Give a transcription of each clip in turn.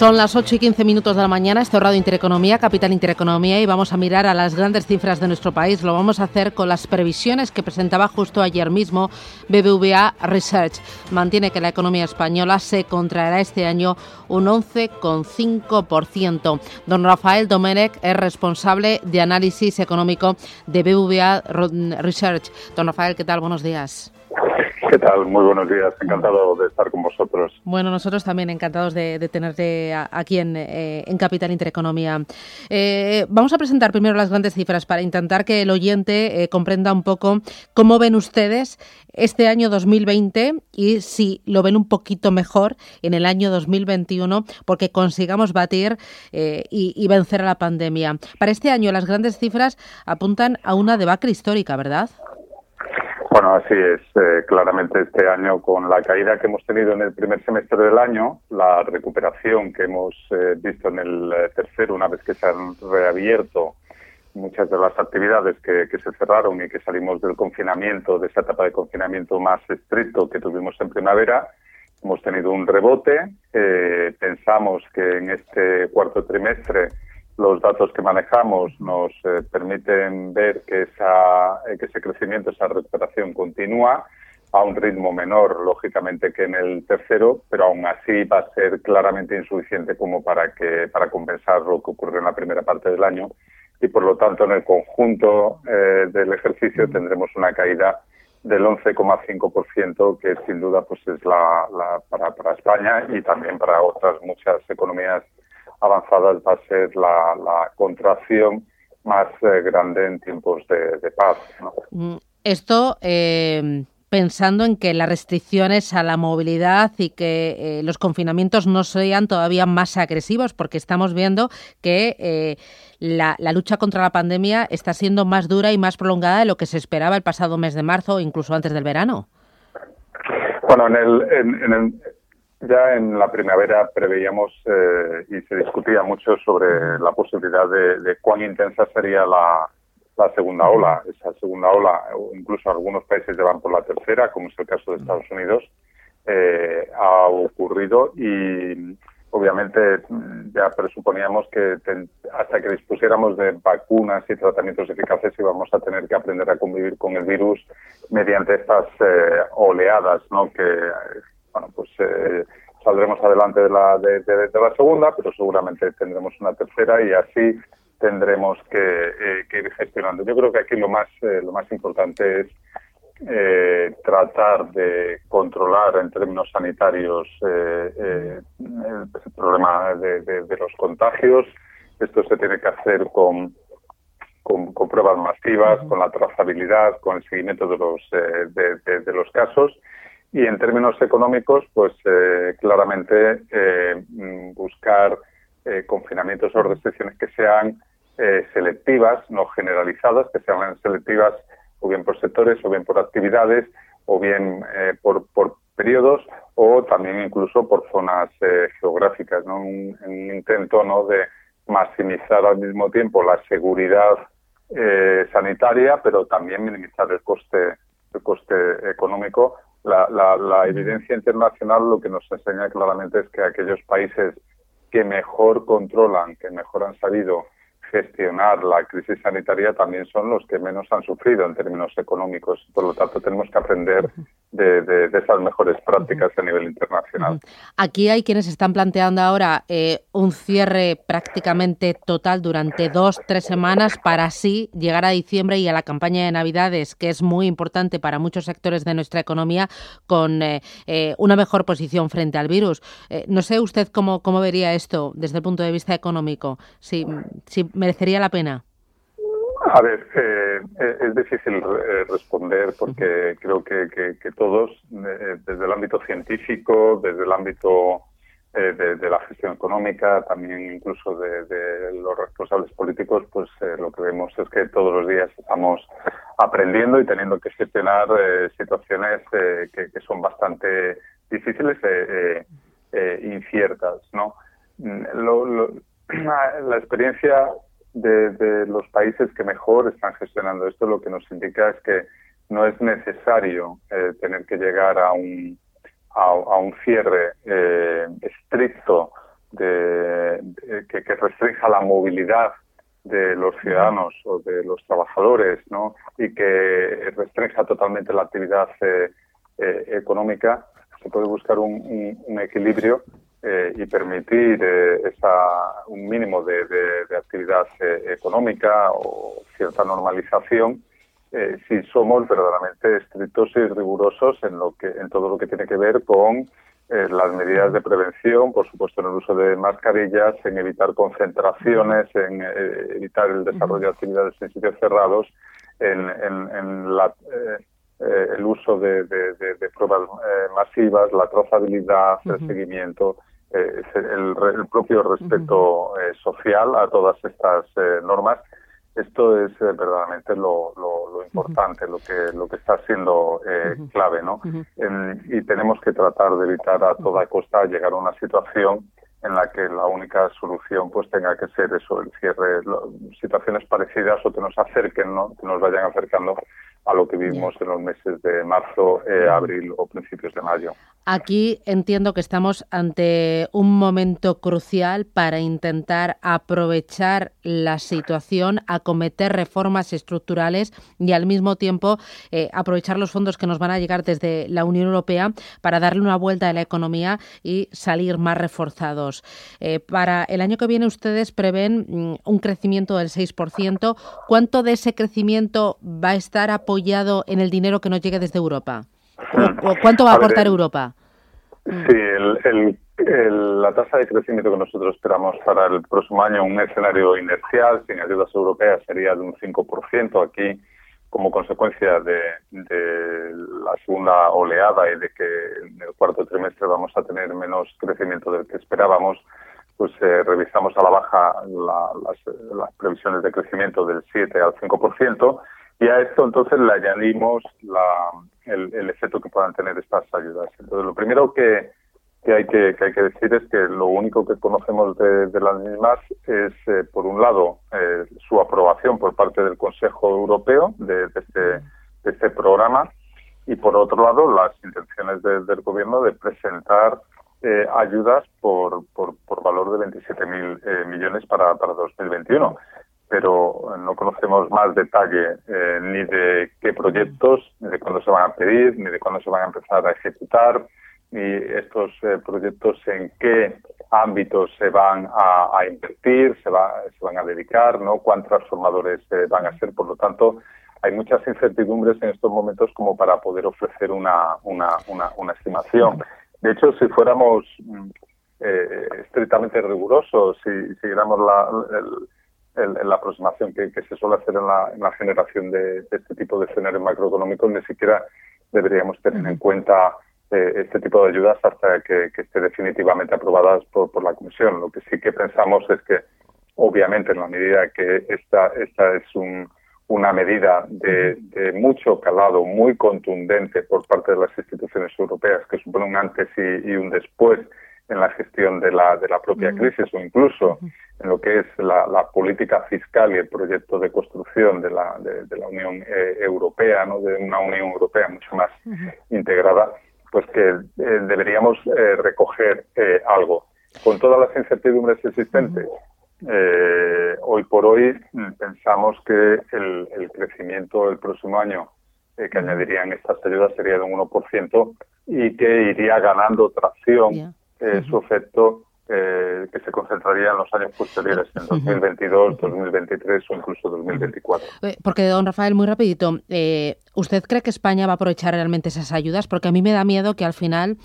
Son las 8 y 15 minutos de la mañana, esto es Radio Intereconomía, Capital Intereconomía, y vamos a mirar a las grandes cifras de nuestro país. Lo vamos a hacer con las previsiones que presentaba justo ayer mismo BBVA Research. Mantiene que la economía española se contraerá este año un 11,5%. Don Rafael Domenech es responsable de análisis económico de BBVA Research. Don Rafael, ¿qué tal? Buenos días. ¿Qué tal? Muy buenos días. Encantado de estar con vosotros. Bueno, nosotros también encantados de, tenerte aquí en, eh, en Capital Intereconomía. Eh, vamos a presentar primero las grandes cifras para intentar que el oyente eh, comprenda un poco cómo ven ustedes este año 2020 y si lo ven un poquito mejor en el año 2021 porque consigamos batir y, y vencer a la pandemia. Para este año las grandes cifras apuntan a una debacle histórica, ¿verdad? Bueno, así es. Eh, claramente este año, con la caída que hemos tenido en el primer semestre del año, la recuperación que hemos eh, visto en el eh, tercero, una vez que se han reabierto muchas de las actividades que, se cerraron y que salimos del confinamiento, de esa etapa de confinamiento más estricto que tuvimos en primavera, hemos tenido un rebote. pensamos que en este cuarto trimestre los datos que manejamos nos eh, permiten ver que, esa, eh, que ese crecimiento, esa recuperación continúa a un ritmo menor, lógicamente, que en el tercero, pero aún así va a ser claramente insuficiente como para, que, para compensar lo que ocurrió en la primera parte del año. Y por lo tanto, en el conjunto eh, del ejercicio tendremos una caída del 11,5%, que sin duda pues es la, la para, para España y también para otras muchas economías avanzadas va a ser la, contracción más eh, grande en tiempos de, paz. Mm, esto eh, pensando en que las restricciones a la movilidad y que eh, los confinamientos no sean todavía más agresivos, porque estamos viendo que la, lucha contra la pandemia está siendo más dura y más prolongada de lo que se esperaba el pasado mes de marzo incluso antes del verano. Bueno, en el, en el ya en la primavera preveíamos eh, y se discutía mucho sobre la posibilidad de, cuán intensa sería la, segunda ola. Esa segunda ola, incluso algunos países ya van por la tercera, como es el caso de Estados Unidos, eh, ha ocurrido y obviamente ya presuponíamos que hasta que dispusiéramos de vacunas y tratamientos eficaces íbamos a tener que aprender a convivir con el virus mediante estas eh, oleadas, ¿no? Que bueno, pues eh, saldremos adelante de la, de, la segunda, pero seguramente tendremos una tercera y así tendremos que, eh, ir gestionando. Yo creo que aquí lo más, eh, lo más importante es tratar de controlar en términos sanitarios el, problema de, los contagios. Esto se tiene que hacer con, con, pruebas masivas, con la trazabilidad, con el seguimiento de los, de los casos y en términos económicos, pues eh, claramente eh, mm, buscar eh, confinamientos o restricciones que sean selectivas, no generalizadas, que sean selectivas o bien por sectores, o bien por actividades, o bien por, por periodos, o también incluso por zonas geográficas, ¿no? Un, un, intento ¿no? de maximizar al mismo tiempo la seguridad sanitaria, pero también minimizar el coste, el coste económico la, la, la evidencia internacional lo que nos enseña claramente es que aquellos países que mejor controlan, que mejor han sabido gestionar la crisis sanitaria también son los que menos han sufrido en términos económicos. Por lo tanto, tenemos que aprender de, esas mejores prácticas a nivel internacional. Aquí hay quienes están planteando ahora eh, un cierre prácticamente total durante dos, tres semanas para así llegar a diciembre y a la campaña de Navidades, que es muy importante para muchos sectores de nuestra economía, con eh, eh, una mejor posición frente al virus. no sé usted cómo, cómo vería esto desde el punto de vista económico, si, si merecería la pena. A ver, eh, eh, es difícil eh, responder porque creo que, todos, desde el ámbito científico, desde el ámbito de, la gestión económica, también incluso de, los responsables políticos, pues lo que vemos es que todos los días estamos aprendiendo y teniendo que gestionar situaciones que, son bastante difíciles e inciertas, ¿no? Mm, la experiencia de, los países que mejor están gestionando esto lo que nos indica es que no es necesario eh, tener que llegar a un, a, un cierre eh, estricto que, que restrinja la movilidad de los ciudadanos o de los trabajadores, ¿no? Y que restrinja totalmente la actividad eh, eh, económica, se puede buscar un, equilibrio eh, y permitir esa, un mínimo de, actividad económica o cierta normalización si somos verdaderamente estrictos y rigurosos en lo que en todo lo que tiene que ver con eh, las medidas de prevención, por supuesto en el uso de mascarillas, en evitar concentraciones, en eh, evitar el desarrollo de actividades en sitios cerrados, en, eh, el uso de, pruebas masivas, la trazabilidad, el seguimiento, el, propio respeto social a todas estas normas. Esto es eh, verdaderamente lo, importante, lo que lo que está siendo eh, clave, ¿no? y tenemos que tratar de evitar a toda costa llegar a una situación en la que la única solución pues tenga que ser eso, el cierre, situaciones parecidas o que nos acerquen, ¿no? Que nos vayan acercando a lo que vimos en los meses de marzo, eh, abril o principios de mayo. Aquí entiendo que estamos ante un momento crucial para intentar aprovechar la situación, acometer reformas estructurales y al mismo tiempo eh, aprovechar los fondos que nos van a llegar desde la Unión Europea para darle una vuelta a la economía y salir más reforzados. Eh, para el año que viene ustedes prevén mm, un crecimiento del 6%. ¿Cuánto de ese crecimiento va a estar apoyado en el dinero que nos llegue desde Europa? ¿Cuánto va a, aportar Europa? Sí, la tasa de crecimiento que nosotros esperamos para el próximo año, un escenario inercial, sin ayudas europeas, sería de un 5%. Aquí, como consecuencia de, la segunda oleada y de que en el cuarto trimestre vamos a tener menos crecimiento del que esperábamos, pues eh, revisamos a la baja las, las previsiones de crecimiento del 7 al 5%. Y a esto entonces le añadimos la, el, efecto que puedan tener estas ayudas. Entonces, lo primero que, hay, que, hay que decir es que lo único que conocemos de, las mismas es, eh, por un lado, eh, su aprobación por parte del Consejo Europeo de, este, este programa y, por otro lado, las intenciones del Gobierno de presentar eh, ayudas por, por, valor de 27.000 millones para, para 2021 pero no conocemos más detalle eh, ni de qué proyectos, ni de cuándo se van a pedir, ni de cuándo se van a empezar a ejecutar, ni estos eh, proyectos en qué ámbitos se van a, invertir, se, va, se van a dedicar, no cuántos transformadores eh, van a ser. Por lo tanto, hay muchas incertidumbres en estos momentos como para poder ofrecer una, estimación. De hecho, si fuéramos mm, estrictamente rigurosos, si siguiéramos la, el, en, la aproximación que, se suele hacer en la, generación de, este tipo de escenarios macroeconómicos, ni siquiera deberíamos tener en cuenta eh, este tipo de ayudas hasta que, esté definitivamente aprobadas por, la Comisión. Lo que sí que pensamos es que, obviamente, en la medida que esta, esta es una medida de, mucho calado, muy contundente por parte de las instituciones europeas, que supone un antes y un después en la gestión de la, de la propia crisis o incluso en lo que es la, política fiscal y el proyecto de construcción de la, de, la Unión eh, Europea, ¿no? de una Unión Europea mucho más integrada, pues que eh, deberíamos eh, recoger algo. Con todas las incertidumbres existentes, hoy por hoy mm, pensamos que el, el crecimiento el próximo año que añadirían estas ayudas sería de un 1% y que iría ganando tracción su efecto eh, que se concentraría en los años posteriores, en 2022, 2023 o incluso 2024. Eh, porque, don Rafael, muy rapidito, ¿usted cree que España va a aprovechar realmente esas ayudas? Porque a mí me da miedo que al final,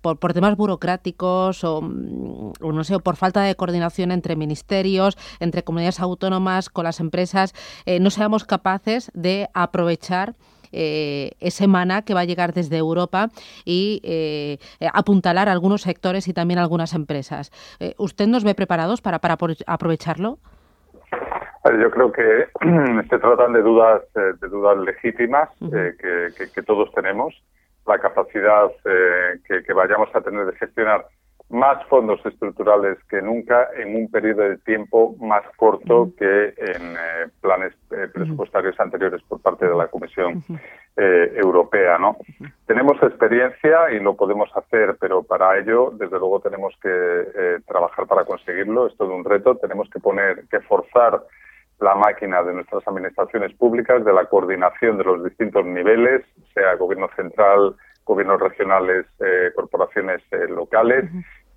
por, temas burocráticos o, o, no sé, o por falta de coordinación entre ministerios, entre comunidades autónomas, con las empresas, no seamos capaces de aprovechar eh, ese mana que va a llegar desde Europa y eh, apuntalar algunos sectores y también algunas empresas. Eh, ¿Usted nos ve preparados para, para aprovecharlo? Yo creo que se tratan de dudas, de dudas legítimas que, todos tenemos. La capacidad que, vayamos a tener de gestionar más fondos estructurales que nunca en un periodo de tiempo más corto que en eh, planes eh, presupuestarios anteriores por parte de la Comisión eh, Europea. ¿no? Tenemos experiencia y lo podemos hacer, pero para ello, desde luego, tenemos que trabajar para conseguirlo. Es todo un reto. Tenemos que poner, que forzar la máquina de nuestras administraciones públicas, de la coordinación de los distintos niveles, sea gobierno central, gobiernos regionales, eh, corporaciones eh, locales,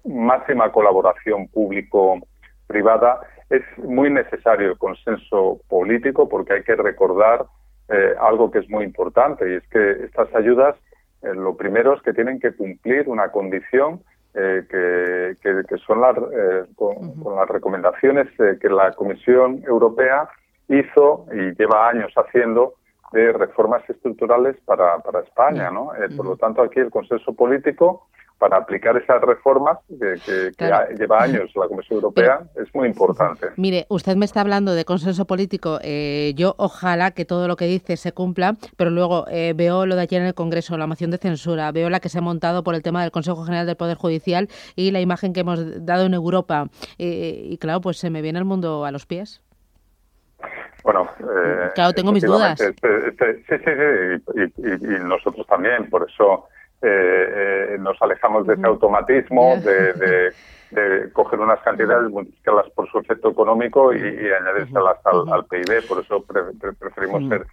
máxima colaboración público-privada. Es muy necesario el consenso político porque hay que recordar eh, algo que es muy importante y es que estas ayudas, lo primero es que tienen que cumplir una condición que, que, son las, con, con, las recomendaciones que la Comisión Europea hizo y lleva años haciendo de reformas estructurales para, para España, ¿no? Eh, por lo tanto, aquí el consenso político para aplicar esas reformas que, lleva años la Comisión Europea es muy importante. Mire, usted me está hablando de consenso político. Eh, yo ojalá que todo lo que dice se cumpla, pero luego eh, veo lo de ayer en el Congreso, la moción de censura, veo la que se ha montado por el tema del Consejo General del Poder Judicial y la imagen que hemos dado en Europa. y claro, pues se me viene el mundo a los pies. Bueno, eh, claro, tengo mis dudas. Este, este, sí, sí, sí, y, nosotros también, por eso eh, eh, nos alejamos de ese automatismo de, de, coger unas cantidades, multiplicarlas por su efecto económico y, y añadírselas al, PIB, por eso preferimos ser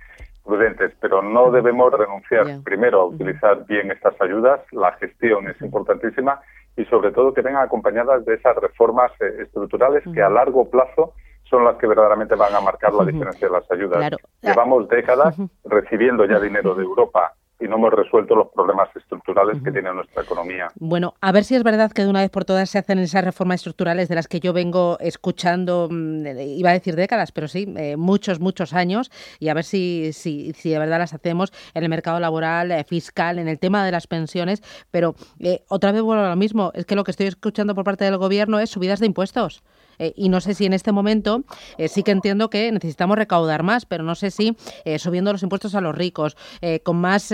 prudentes, pero no debemos renunciar primero a utilizar bien estas ayudas, la gestión es importantísima y sobre todo que vengan acompañadas de esas reformas estructurales que a largo plazo son las que verdaderamente van a marcar la diferencia de las ayudas. Llevamos décadas recibiendo ya dinero de Europa y no hemos resuelto los problemas estructurales que tiene nuestra economía. Bueno, a ver si es verdad que de una vez por todas se hacen esas reformas estructurales de las que yo vengo escuchando, mm, iba a decir décadas, pero sí, eh, muchos, muchos años, y a ver si, si, si de verdad las hacemos en el mercado laboral, eh, fiscal, en el tema de las pensiones, pero eh, otra vez vuelvo a lo mismo, es que lo que estoy escuchando por parte del gobierno es subidas de impuestos. Eh, y no sé si en este momento eh, sí que entiendo que necesitamos recaudar más, pero no sé si eh, subiendo los impuestos a los ricos, con más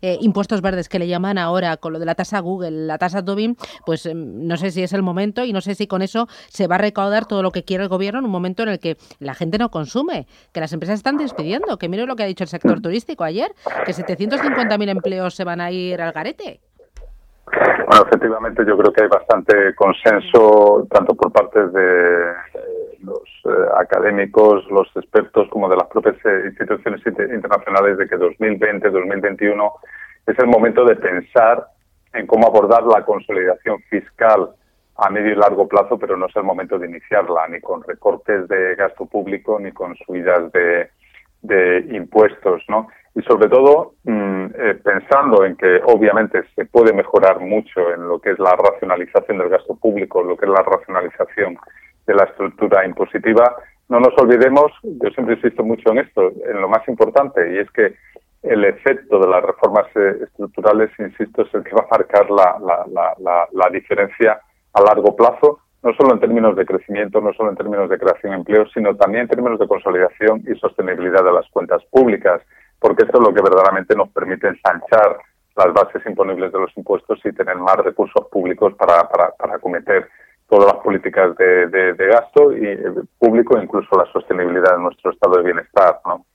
impuestos verdes que le llaman ahora, con lo de la tasa Google, la tasa Tobin, pues no sé si es el momento y no sé si con eso se va a recaudar todo lo que quiere el gobierno en un momento en el que la gente no consume, que las empresas están despidiendo, que mire lo que ha dicho el sector turístico ayer, que 750.000 empleos se van a ir al garete. Bueno, efectivamente yo creo que hay bastante consenso tanto por parte de eh, los eh, académicos, los expertos, como de las propias eh, instituciones internacionales de que 2020-2021 es el momento de pensar en cómo abordar la consolidación fiscal a medio y largo plazo, pero no es el momento de iniciarla, ni con recortes de gasto público, ni con subidas de, de impuestos, ¿no? Y sobre todo mm, eh, pensando en que obviamente se puede mejorar mucho en lo que es la racionalización del gasto público, lo que es la racionalización de la estructura impositiva, no nos olvidemos, yo siempre insisto mucho en esto, en lo más importante, y es que el efecto de las reformas eh, estructurales, insisto, es el que va a marcar la, la, diferencia a largo plazo no solo en términos de crecimiento, no solo en términos de creación de empleo, sino también en términos de consolidación y sostenibilidad de las cuentas públicas porque esto es lo que verdaderamente nos permite ensanchar las bases imponibles de los impuestos y tener más recursos públicos para, para, para acometer todas las políticas de, de, gasto y eh, público, incluso la sostenibilidad de nuestro estado de bienestar. ¿no?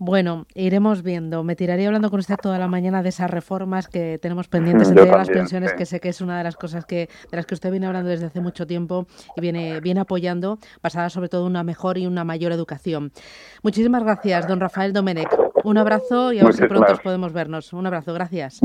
Bueno, iremos viendo. Me tiraría hablando con usted toda la mañana de esas reformas que tenemos pendientes entre las pensiones, que sé que es una de las cosas que de las que usted viene hablando desde hace mucho tiempo y viene, viene apoyando, basada sobre todo en una mejor y una mayor educación. Muchísimas gracias, don Rafael Domenech. Un abrazo y a ver si pronto podemos vernos. Un abrazo, gracias.